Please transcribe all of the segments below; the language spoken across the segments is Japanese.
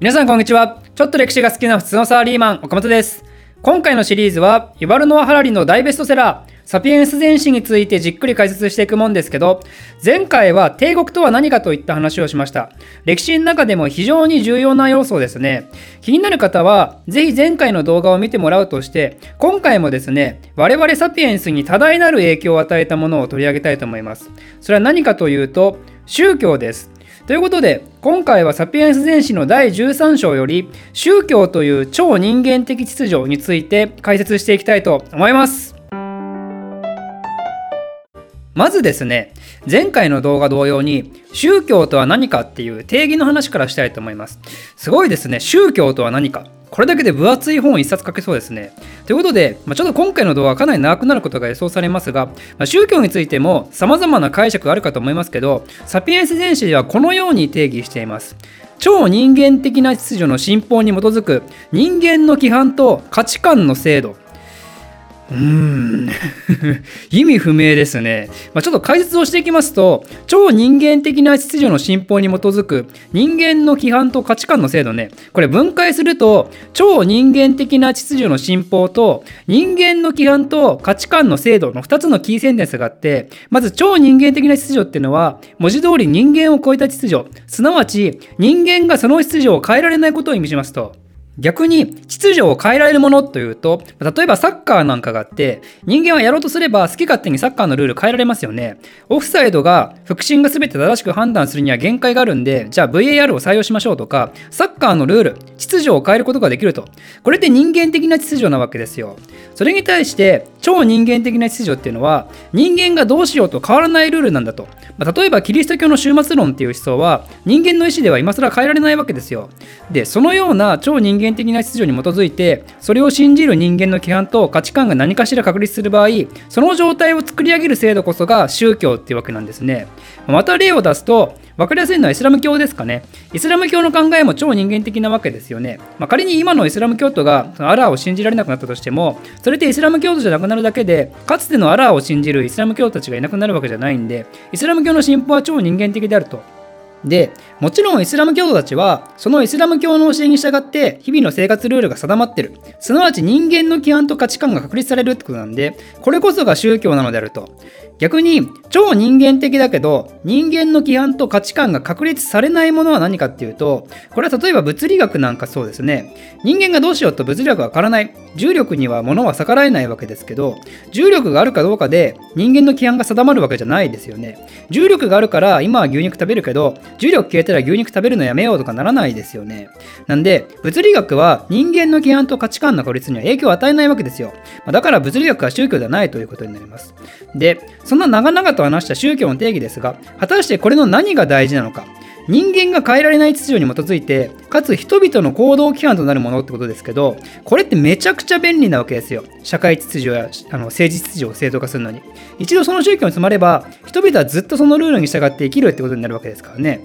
皆さんこんにちは。ちょっと歴史が好きな普通のサラリーマン、岡本です。今回のシリーズは、ユバルノア・ハラリの大ベストセラー、サピエンス全史についてじっくり解説していくもんですけど、前回は帝国とは何かといった話をしました。歴史の中でも非常に重要な要素ですね。気になる方は、ぜひ前回の動画を見てもらうとして、今回もですね、我々サピエンスに多大なる影響を与えたものを取り上げたいと思います。それは何かというと、宗教です。ということで、今回はサピエンス全史の第13章より、宗教という超人間的秩序について解説していきたいと思います。まずですね、前回の動画同様に、宗教とは何かっていう定義の話からしたいと思います。すごいですね、宗教とは何か。これだけで分厚い本を1冊書けそうですね。ということで、まあ、ちょっと今回の動画はかなり長くなることが予想されますが、まあ、宗教についても様々な解釈があるかと思いますけど、サピエンス全史ではこのように定義しています。超人間的な秩序の信奉に基づく人間の規範と価値観の制度うん意味不明ですね。まあ、ちょっと解説をしていきますと、超人間的な秩序の信奉に基づく人間の規範と価値観の制度ね、これ分解すると、超人間的な秩序の信奉と人間の規範と価値観の制度の2つのキーセンテンスがあって、まず超人間的な秩序っていうのは、文字通り人間を超えた秩序、すなわち人間がその秩序を変えられないことを意味しますと。逆に秩序を変えられるものというと例えばサッカーなんかがあって人間はやろうとすれば好き勝手にサッカーのルール変えられますよね。オフサイドが腹心が全て正しく判断するには限界があるんでじゃあ VAR を採用しましょうとかサッカーのルール秩序を変えることができると。これって人間的な秩序なわけですよ。それに対して超人間的な秩序っていうのは人間がどうしようと変わらないルールなんだと、まあ、例えばキリスト教の終末論っていう思想は人間の意思では今更変えられないわけですよ。でそのような超人間的な秩序に基づいてそれを信じる人間の規範と価値観が何かしら確立する場合その状態を作り上げる制度こそが宗教っていうわけなんですね。また例を出すと分かりやすいのはイスラム教ですかね。イスラム教の考えも超人間的なわけですよね。まあ、仮に今のイスラム教徒がアラーを信じられなくなったとしても、それってイスラム教徒じゃなくなるだけで、かつてのアラーを信じるイスラム教徒たちがいなくなるわけじゃないんで、イスラム教の信仰は超人間的であると。で、もちろんイスラム教徒たちは、そのイスラム教の教えに従って日々の生活ルールが定まってる。すなわち人間の規範と価値観が確立されるってことなんで、これこそが宗教なのであると。逆に超人間的だけど人間の規範と価値観が確立されないものは何かっていうとこれは例えば物理学なんかそうですね人間がどうしようと物理学は変わらない重力には物は逆らえないわけですけど重力があるかどうかで人間の規範が定まるわけじゃないですよね重力があるから今は牛肉食べるけど重力消えたら牛肉食べるのやめようとかならないですよねなんで物理学は人間の規範と価値観の確立には影響を与えないわけですよまだから物理学は宗教ではないということになりますでそんな長々と話した宗教の定義ですが、果たしてこれの何が大事なのか。人間が変えられない秩序に基づいて、かつ人々の行動規範となるものってことですけど、これってめちゃくちゃ便利なわけですよ。社会秩序やあの政治秩序を正当化するのに。一度その宗教に染まれば、人々はずっとそのルールに従って生きるってことになるわけですからね。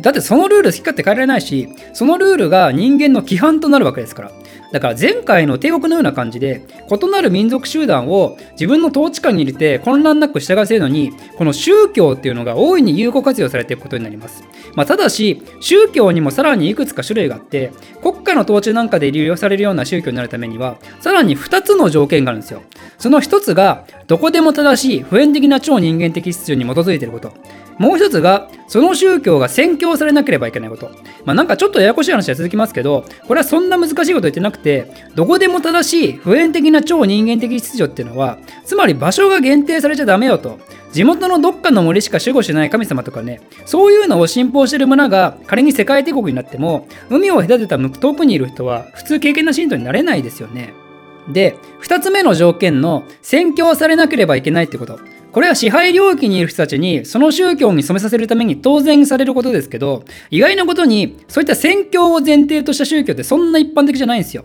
だってそのルール好き勝手変えられないし、そのルールが人間の規範となるわけですから。だから前回の帝国のような感じで異なる民族集団を自分の統治下に入れて混乱なく従わせるのにこの宗教っていうのが大いに有効活用されていくことになります、まあ、ただし宗教にもさらにいくつか種類があって国家の統治なんかで利用されるような宗教になるためにはさらに2つの条件があるんですよ。その1つがどこでも正しい普遍的な超人間的秩序に基づいていること。もう一つが、その宗教が宣教されなければいけないこと。まあなんかちょっとややこしい話は続きますけど、これはそんな難しいこと言ってなくて、どこでも正しい普遍的な超人間的秩序っていうのは、つまり場所が限定されちゃダメよと。地元のどっかの森しか守護しない神様とかね、そういうのを信奉してる村が仮に世界帝国になっても、海を隔てた遠くにいる人は普通経験な信徒になれないですよね。で、2つ目の条件の宣教されなければいけないってこと。これは支配領域にいる人たちにその宗教に染めさせるために当然されることですけど、意外なことにそういった宣教を前提とした宗教ってそんな一般的じゃないんですよ。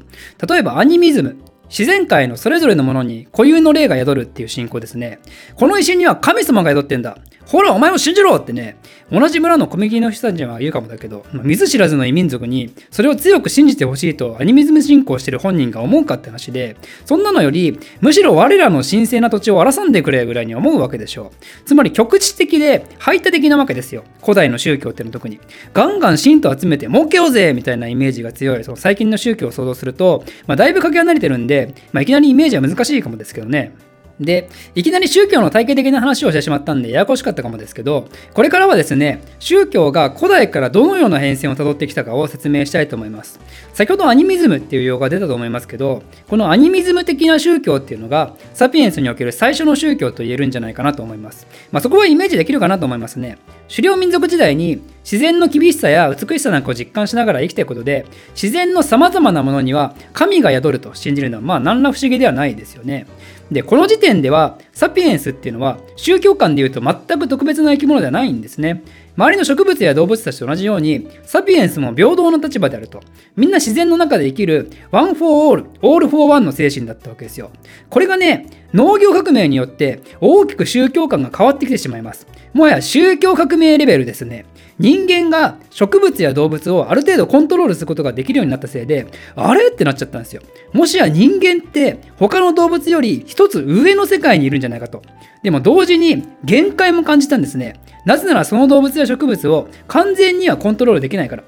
例えばアニミズム。自然界のそれぞれのものに固有の霊が宿るっていう信仰ですね。この石には神様が宿ってんだ。ほら、お前も信じろってね、同じ村のコミュニティの人たちは言うかもだけど、見ず知らずの異民族にそれを強く信じてほしいとアニミズム信仰してる本人が思うかって話で、そんなのより、むしろ我らの神聖な土地を荒らんでくれぐらいに思うわけでしょう。つまり局地的で排他的なわけですよ。古代の宗教っての特に。ガンガン信徒集めて儲けようぜみたいなイメージが強い、その最近の宗教を想像すると、まあ、だいぶかけ離れてるんで、まあ、いきなりイメージは難しいかもですけどね。で、いきなり宗教の体系的な話をしてしまったんでややこしかったかもですけど、これからはですね、宗教が古代からどのような変遷をたどってきたかを説明したいと思います。先ほどアニミズムっていう用語が出たと思いますけど、このアニミズム的な宗教っていうのが、サピエンスにおける最初の宗教と言えるんじゃないかなと思います。まあ、そこはイメージできるかなと思いますね。狩猟民族時代に自然の厳しさや美しさなんかを実感しながら生きていくことで、自然の様々なものには神が宿ると信じるのは、まあ何ら不思議ではないですよね。で、この時点では、サピエンスっていうのは、宗教観でいうと全く特別な生き物ではないんですね。周りの植物や動物たちと同じように、サピエンスも平等の立場であると。みんな自然の中で生きる、 One for all, all for one の精神だったわけですよ。これがね、農業革命によって大きく宗教観が変わってきてしまいます。もはや宗教革命レベルですね。人間が植物や動物をある程度コントロールすることができるようになったせいで、あれ？ってなっちゃったんですよ。もしや人間って他の動物より一つ上の世界にいるんじゃないかと。でも同時に限界も感じたんですね。なぜならその動物や植物を完全にはコントロールできないから。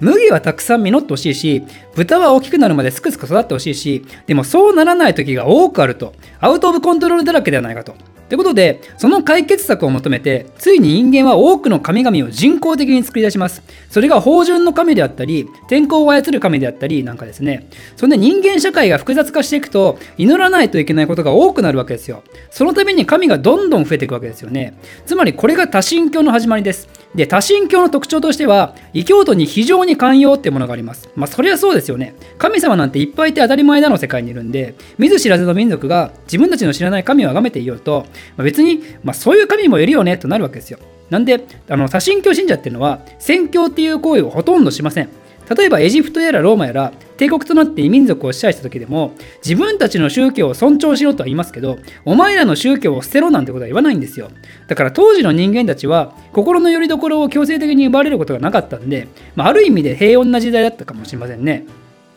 麦はたくさん実ってほしいし、豚は大きくなるまですくすく育ってほしいし、でもそうならない時が多くあると、アウト・オブ・コントロールだらけではないかと。ということで、その解決策を求めて、ついに人間は多くの神々を人工的に作り出します。それが芳醇の神であったり、天候を操る神であったりなんかですね。そんで人間社会が複雑化していくと、祈らないといけないことが多くなるわけですよ。そのために神がどんどん増えていくわけですよね。つまりこれが多神教の始まりです。で、多神教の特徴としては、異教徒に非常に寛容ってものがあります。まあ、そりゃそうですよね。神様なんていっぱいいて当たり前だの世界にいるんで、見ず知らずの民族が自分たちの知らない神を崇めていようと、まあ、別にまあ、そういう神もいるよねとなるわけですよ。なんで、あの多神教信者っていうのは、宣教っていう行為をほとんどしません。例えばエジプトやらローマやら帝国となって異民族を支配した時でも自分たちの宗教を尊重しろとは言いますけどお前らの宗教を捨てろなんてことは言わないんですよだから当時の人間たちは心の拠り所を強制的に奪われることがなかったんで、まあ、ある意味で平穏な時代だったかもしれませんね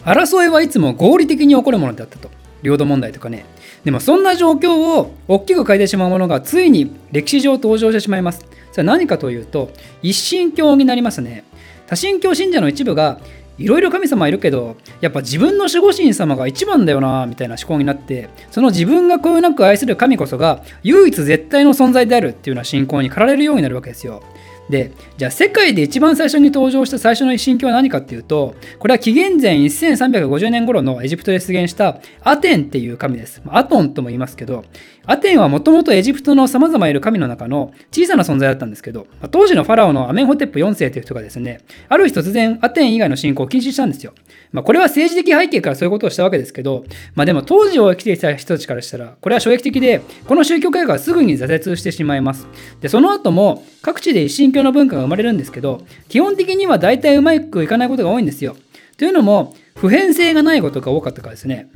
争いはいつも合理的に起こるものだったと領土問題とかねでもそんな状況を大きく変えてしまうものがついに歴史上登場してしまいます。それは何かというと、一神教になりますね。多神教信者の一部が、いろいろ神様いるけど、やっぱ自分の守護神様が一番だよな、みたいな思考になって、その自分がこよなく愛する神こそが唯一絶対の存在であるっていうような信仰に駆られるようになるわけですよ。で、じゃあ世界で一番最初に登場した最初の一神教は何かっていうと、これは紀元前1350年頃のエジプトで出現したアテンっていう神です。アトンとも言いますけど、アテンはもともとエジプトの様々いる神の中の小さな存在だったんですけど、当時のファラオのアメンホテップ4世という人がですね、ある日突然アテン以外の信仰を禁止したんですよ。まあ、これは政治的背景からそういうことをしたわけですけど、まあ、でも当時を生きていた人たちからしたら、これは衝撃的で、この宗教改革はすぐに挫折してしまいます。で、その後も各地で一神教の文化が生まれるんですけど、基本的には大体うまくいかないことが多いんですよ。というのも、普遍性がないことが多かったからですね。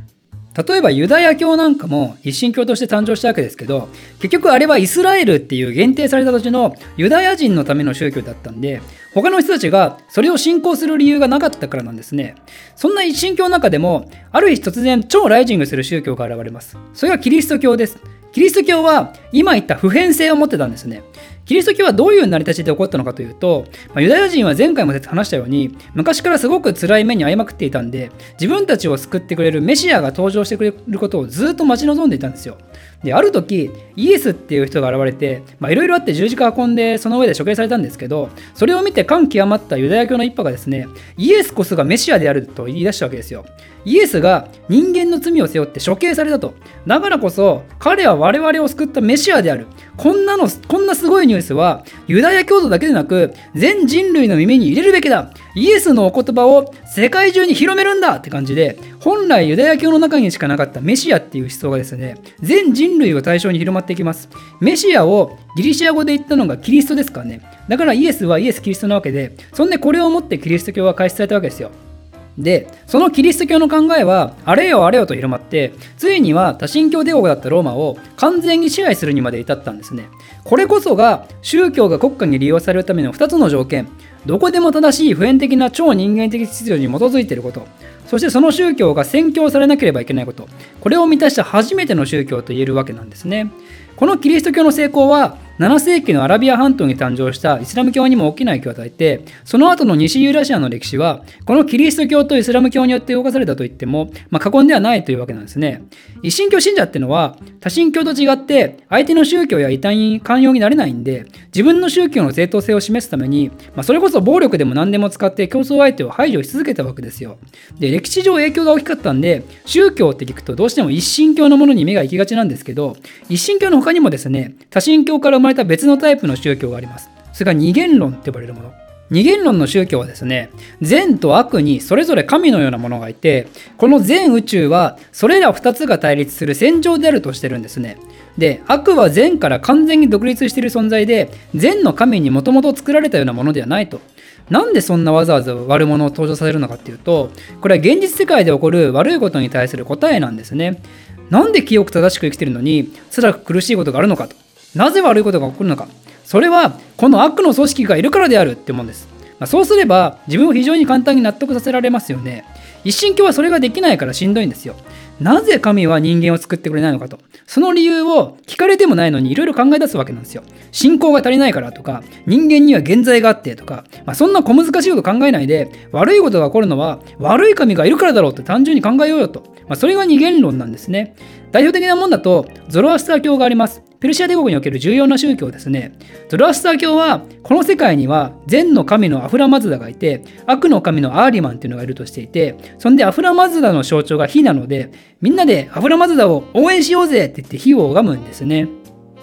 例えばユダヤ教なんかも一神教として誕生したわけですけど結局あれはイスラエルっていう限定された土地のユダヤ人のための宗教だったんで他の人たちがそれを信仰する理由がなかったからなんですねそんな一神教の中でもある日突然超ライジングする宗教が現れますそれがキリスト教ですキリスト教は今言った普遍性を持ってたんですねキリスト教はどういう成り立ちで起こったのかというと、まあ、ユダヤ人は前回も話したように、昔からすごく辛い目に遭いまくっていたんで、自分たちを救ってくれるメシアが登場してくれることをずっと待ち望んでいたんですよ。で、ある時、イエスっていう人が現れて、いろいろあって十字架運んで、その上で処刑されたんですけど、それを見て感極まったユダヤ教の一派がですね、イエスこそがメシアであると言い出したわけですよ。イエスが人間の罪を背負って処刑されたと。だからこそ、彼は我々を救ったメシアである。こんなの、こんなすごいニュースは、ユダヤ教徒だけでなく、全人類の耳に入れるべきだ。イエスのお言葉を世界中に広めるんだって感じで、本来ユダヤ教の中にしかなかったメシアっていう思想がですね、全人類を対象に広まっていきます。メシアをギリシア語で言ったのがキリストですからね。だからイエスはイエス・キリストなわけで、そんでこれをもってキリスト教は開始されたわけですよ。でそのキリスト教の考えはあれよあれよと広まってついには多神教帝国だったローマを完全に支配するにまで至ったんですね。これこそが宗教が国家に利用されるための2つの条件。どこでも正しい普遍的な超人間的秩序に基づいていること。そしてその宗教が宣教されなければいけないこと。これを満たした初めての宗教と言えるわけなんですね。このキリスト教の成功は7世紀のアラビア半島に誕生したイスラム教にも大きな影響を与えてその後の西ユーラシアの歴史はこのキリスト教とイスラム教によって動かされたと言っても、まあ、過言ではないというわけなんですね。一神教信者っていうのは多神教と違って相手の宗教や異端に寛容になれないんで自分の宗教の正当性を示すために、まあ、それこそ暴力でも何でも使って競争相手を排除し続けたわけですよ。で歴史上影響が大きかったんで宗教って聞くとどうしても一神教のものに目が行きがちなんですけど一神教の他にもですね多神教からまれた別のタイプの宗教があります。それが二元論って呼ばれるもの。二元論の宗教はですね、善と悪にそれぞれ神のようなものがいて、この全宇宙はそれら2つが対立する戦場であるとしてるんですね。で、悪は善から完全に独立している存在で、善の神にもともと作られたようなものではないと。なんでそんなわざわざ悪者を登場させるのかっていうと、これは現実世界で起こる悪いことに対する答えなんですね。なんで清く正しく生きてるのに、辛く苦しいことがあるのかと。なぜ悪いことが起こるのか。それはこの悪の組織がいるからであるってもんです、まあ、そうすれば自分を非常に簡単に納得させられますよね。一神教はそれができないからしんどいんですよ。なぜ神は人間を作ってくれないのかと。その理由を聞かれてもないのにいろいろ考え出すわけなんですよ。信仰が足りないからとか人間には現在があってとか、まあ、そんな小難しいこと考えないで悪いことが起こるのは悪い神がいるからだろうって単純に考えようよと、まあ、それが二元論なんですね。代表的なもんだとゾロアスター教がありますペルシア帝国における重要な宗教ですね。ゾロアスター教は、この世界には善の神のアフラマズダがいて、悪の神のアーリマンっていうのがいるとしていて、そんでアフラマズダの象徴が火なので、みんなでアフラマズダを応援しようぜって言って火を拝むんですね。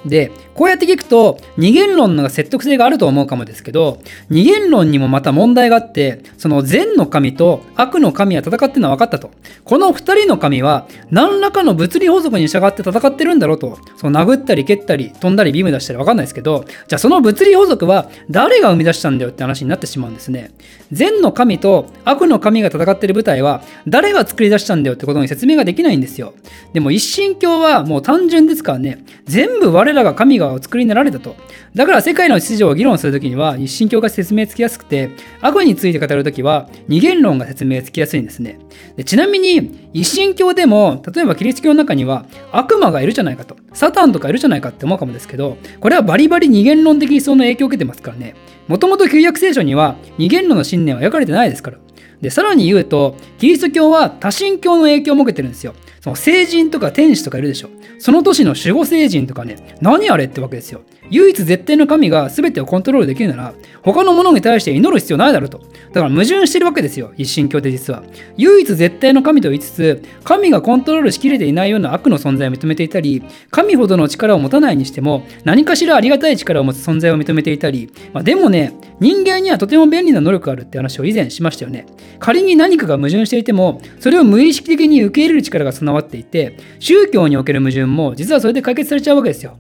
で、こうやって聞くと、二元論の説得性があると思うかもですけど、二元論にもまた問題があって、その善の神と悪の神は戦ってるのは分かったと。この二人の神は、何らかの物理法則に従って戦ってるんだろうと。その殴ったり蹴ったり飛んだりビーム出したり分かんないですけど、じゃあその物理法則は誰が生み出したんだよって話になってしまうんですね。善の神と悪の神が戦ってる舞台は、誰が作り出したんだよってことに説明ができないんですよ。でも一神教はもう単純ですからね、全部我らが神がお作りになられたと。だから世界の秩序を議論するときには一神教が説明つきやすくて、悪について語るときは二元論が説明つきやすいんですね。でちなみに一神教でも、例えばキリスト教の中には悪魔がいるじゃないかと。サタンとかいるじゃないかって思うかもですけど、これはバリバリ二元論的思想の影響を受けてますからね。もともと旧約聖書には二元論の信念は描かれてないですから。で、さらに言うと、キリスト教は多神教の影響を受けてるんですよ。その聖人とか天使とかいるでしょ。その年の守護聖人とかね、何あれってわけですよ。唯一絶対の神が全てをコントロールできるなら、他のものに対して祈る必要ないだろうと。だから矛盾してるわけですよ、一神教って実は。唯一絶対の神と言いつつ、神がコントロールしきれていないような悪の存在を認めていたり、神ほどの力を持たないにしても、何かしらありがたい力を持つ存在を認めていたり、まあ、でもね、人間にはとても便利な能力があるって話を以前しましたよね。仮に何かが矛盾していても、それを無意識的に受け入れる力が備わっていて、宗教における矛盾も実はそれで解決されちゃうわけですよ。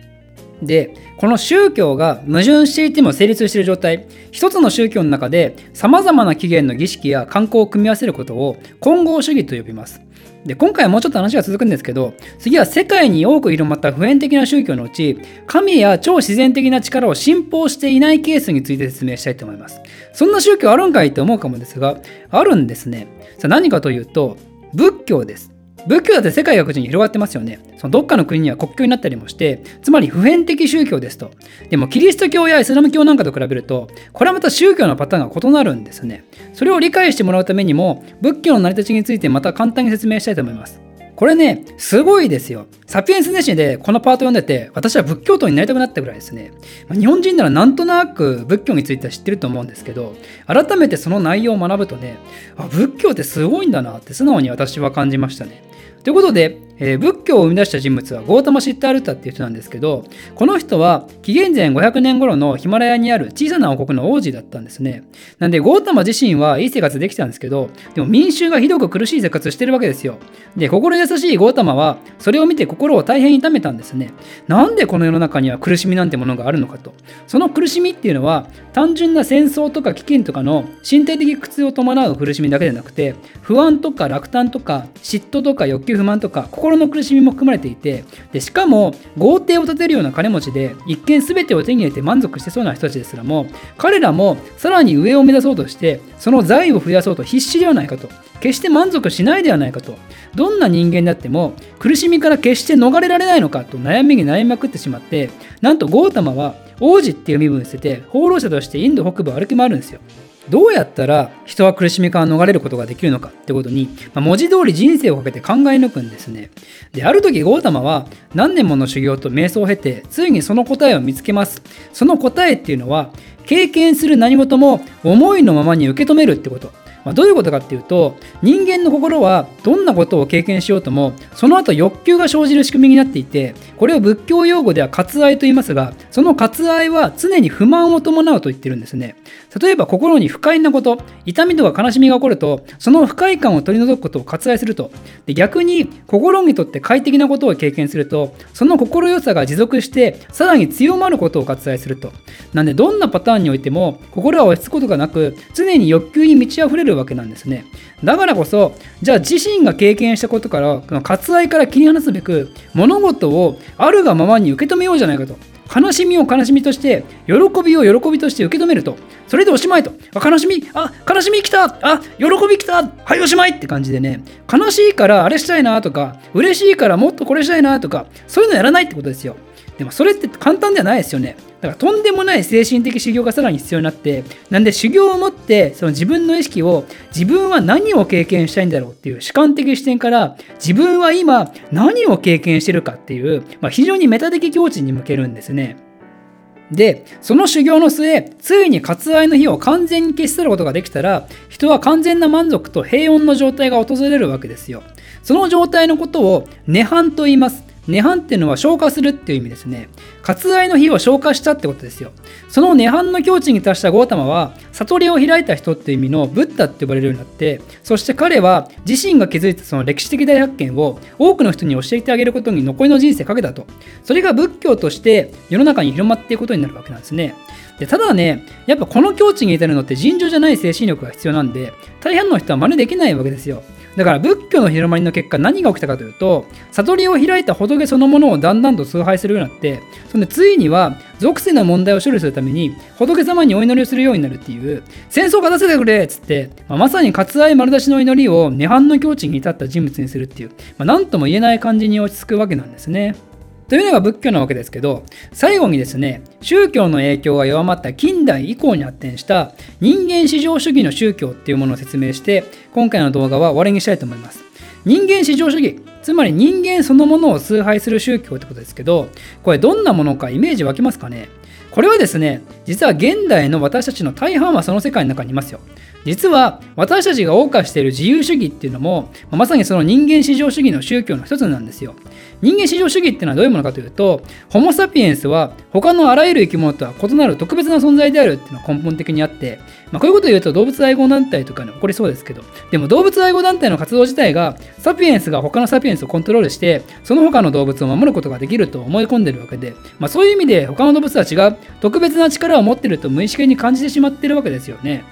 で、この宗教が矛盾していても成立している状態、一つの宗教の中で様々な起源の儀式や観光を組み合わせることを混合主義と呼びます。で今回はもうちょっと話が続くんですけど次は世界に多く広まった普遍的な宗教のうち神や超自然的な力を信奉していないケースについて説明したいと思います。そんな宗教あるんかいって思うかもですがあるんですね。さあ何かというと仏教です。仏教だって世界各地に広がってますよね。そのどっかの国には国境になったりもして、つまり普遍的宗教ですと。でもキリスト教やイスラム教なんかと比べると、これはまた宗教のパターンが異なるんですね。それを理解してもらうためにも、仏教の成り立ちについてまた簡単に説明したいと思います。これね、すごいですよ。サピエンスネシでこのパート読んでて、私は仏教徒になりたくなったぐらいですね。ま日本人ならなんとなく仏教については知ってると思うんですけど、改めてその内容を学ぶとね、あ、仏教ってすごいんだなって素直に私は感じましたね。ということで、えー、仏教を生み出した人物はゴータマ・シッタールタっていう人なんですけどこの人は紀元前500年頃のヒマラヤにある小さな王国の王子だったんですね。なんでゴータマ自身はいい生活できたんですけどでも民衆がひどく苦しい生活をしてるわけですよ。で心優しいゴータマはそれを見て心を大変痛めたんですね。なんでこの世の中には苦しみなんてものがあるのかと。その苦しみっていうのは単純な戦争とか飢饉とかの身体的苦痛を伴う苦しみだけでなくて不安とか落胆とか嫉妬とか欲求不満とか心心の苦しみも含まれていてでしかも豪邸を建てるような金持ちで一見全てを手に入れて満足してそうな人たちですらも彼らもさらに上を目指そうとしてその財を増やそうと必死ではないかと決して満足しないではないかとどんな人間であっても苦しみから決して逃れられないのかと悩みに悩みまくってしまってなんとゴータマは王子っていう身分を捨てて放浪者としてインド北部を歩き回るんですよ。どうやったら人は苦しみから逃れることができるのかってことに、まあ、文字通り人生をかけて考え抜くんですね。で、ある時ゴータマは何年もの修行と瞑想を経て、ついにその答えを見つけます。その答えっていうのは、経験する何事も思いのままに受け止めるってこと。まあ、どういうことかっていうと人間の心はどんなことを経験しようともその後欲求が生じる仕組みになっていてこれを仏教用語では割愛と言いますがその割愛は常に不満を伴うと言ってるんですね。例えば心に不快なこと痛みとか悲しみが起こるとその不快感を取り除くことを割愛すると。で逆に心にとって快適なことを経験するとその心よさが持続してさらに強まることを割愛すると。なんでどんなパターンにおいても心は落ち着くことがなく常に欲求に満ち溢れるるわけなんですね。だからこそ、じゃあ自身が経験したことから、割愛から切り離すべく、物事をあるがままに受け止めようじゃないかと。悲しみを悲しみとして、喜びを喜びとして受け止めると。それでおしまいと。あ、悲しみ、あ、悲しみ来たあ、喜び来たはい、おしまいって感じでね、悲しいからあれしたいなとか、嬉しいからもっとこれしたいなとか、そういうのやらないってことですよ。でもそれって簡単ではないですよね。だからとんでもない精神的修行がさらに必要になって、なんで修行を持ってその自分の意識を自分は何を経験したいんだろうっていう主観的視点から自分は今何を経験してるかっていう、まあ、非常にメタ的境地に向けるんですね。で、その修行の末、ついに割愛の日を完全に消し去ることができたら、人は完全な満足と平穏の状態が訪れるわけですよ。その状態のことを、涅槃と言います。涅槃っていうのは消化するっていう意味ですね。割愛の火を消化したってことですよ。その涅槃の境地に達したゴータマは、悟りを開いた人っていう意味のブッダって呼ばれるようになって、そして彼は自身が築いたその歴史的大発見を多くの人に教えてあげることに残りの人生かけたと。それが仏教として世の中に広まっていくことになるわけなんですね。でただね、やっぱこの境地に至るのって尋常じゃない精神力が必要なんで、大半の人は真似できないわけですよ。だから仏教の広まりの結果何が起きたかというと悟りを開いた仏そのものをだんだんと崇拝するようになってそんでついには属性の問題を処理するために仏様にお祈りをするようになるっていう戦争勝たせてくれっつって、まあ、まさに割愛丸出しの祈りを涅槃の境地に至った人物にするっていう、まあ、何とも言えない感じに落ち着くわけなんですね。というのが仏教なわけですけど最後にですね宗教の影響が弱まった近代以降に発展した人間至上主義の宗教っていうものを説明して今回の動画は終わりにしたいと思います。人間至上主義つまり人間そのものを崇拝する宗教ってことですけどこれどんなものかイメージ湧きますかね？これはですね実は現代の私たちの大半はその世界の中にいますよ。実は私たちが謳歌している自由主義っていうのもまさにその人間至上主義の宗教の一つなんですよ人間至上主義っていうのはどういうものかというと、ホモ・サピエンスは他のあらゆる生き物とは異なる特別な存在であるっていうのが根本的にあって、まあ、こういうことを言うと動物愛護団体とかに起こりそうですけど、でも動物愛護団体の活動自体が、サピエンスが他のサピエンスをコントロールして、その他の動物を守ることができると思い込んでるわけで、まあ、そういう意味で他の動物たちが特別な力を持ってると無意識に感じてしまってるわけですよね。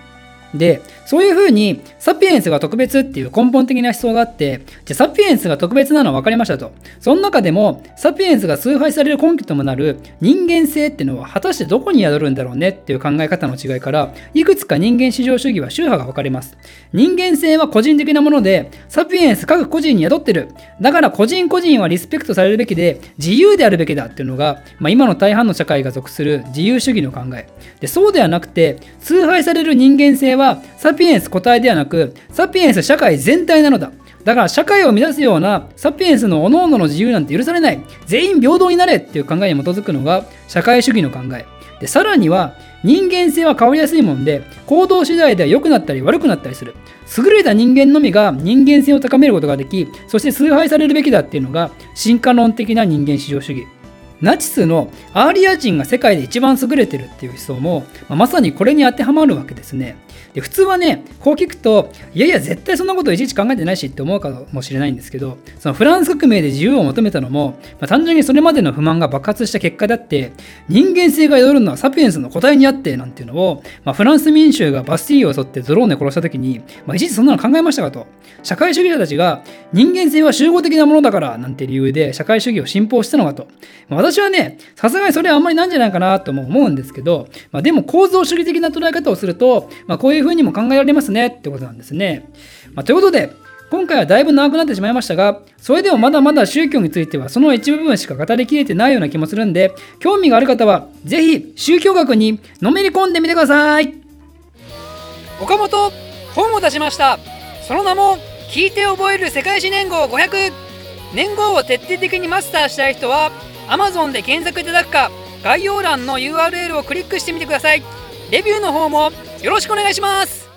で、そういうふうにサピエンスが特別っていう根本的な思想があって、じゃサピエンスが特別なのは分かりましたと。その中でも、サピエンスが崇拝される根拠ともなる人間性っていうのは果たしてどこに宿るんだろうねっていう考え方の違いから、いくつか人間至上主義は宗派が分かれます。人間性は個人的なもので、サピエンス各個人に宿ってる。だから個人個人はリスペクトされるべきで、自由であるべきだっていうのが、まあ、今の大半の社会が属する自由主義の考え。でそうではなくて、崇拝される人間性はサピエンスピアス個体ではなく、サピエンス社会全体なのだ。だから社会を乱すようなサピエンスの各々の自由なんて許されない。全員平等になれっていう考えに基づくのが社会主義の考え。でさらには人間性は変わりやすいもんで行動次第では良くなったり悪くなったりする優れた人間のみが人間性を高めることができそして崇拝されるべきだっていうのが進化論的な人間至上主義ナチスのアーリア人が世界で一番優れてるっていう思想も、まあ、まさにこれに当てはまるわけですね。で普通はねこう聞くといやいや絶対そんなこといちいち考えてないしって思うかもしれないんですけどそのフランス革命で自由を求めたのも、まあ、単純にそれまでの不満が爆発した結果だって人間性が宿るのはサピエンスの答えにあってなんていうのを、まあ、フランス民衆がバスティーユを襲ってゾローネ殺した時に、まあ、いちいちそんなの考えましたかと社会主義者たちが人間性は集合的なものだからなんて理由で社会主義を信奉したのかと、まあ、私はねさすがにそれはあんまりなんじゃないかなとも思うんですけど、まあ、でも構造主義的な捉え方をすると、まあ、こういうふうにも考えられますねってことなんですね。まあ、ということで、今回はだいぶ長くなってしまいましたが、それでもまだまだ宗教についてはその一部分しか語りきれてないような気もするんで、興味がある方は、ぜひ宗教学にのめり込んでみてください。岡本、本を出しました。その名も、聞いて覚える世界史年号500。年号を徹底的にマスターしたい人は、Amazon で検索いただくか、概要欄の URL をクリックしてみてください。レビューの方もよろしくお願いします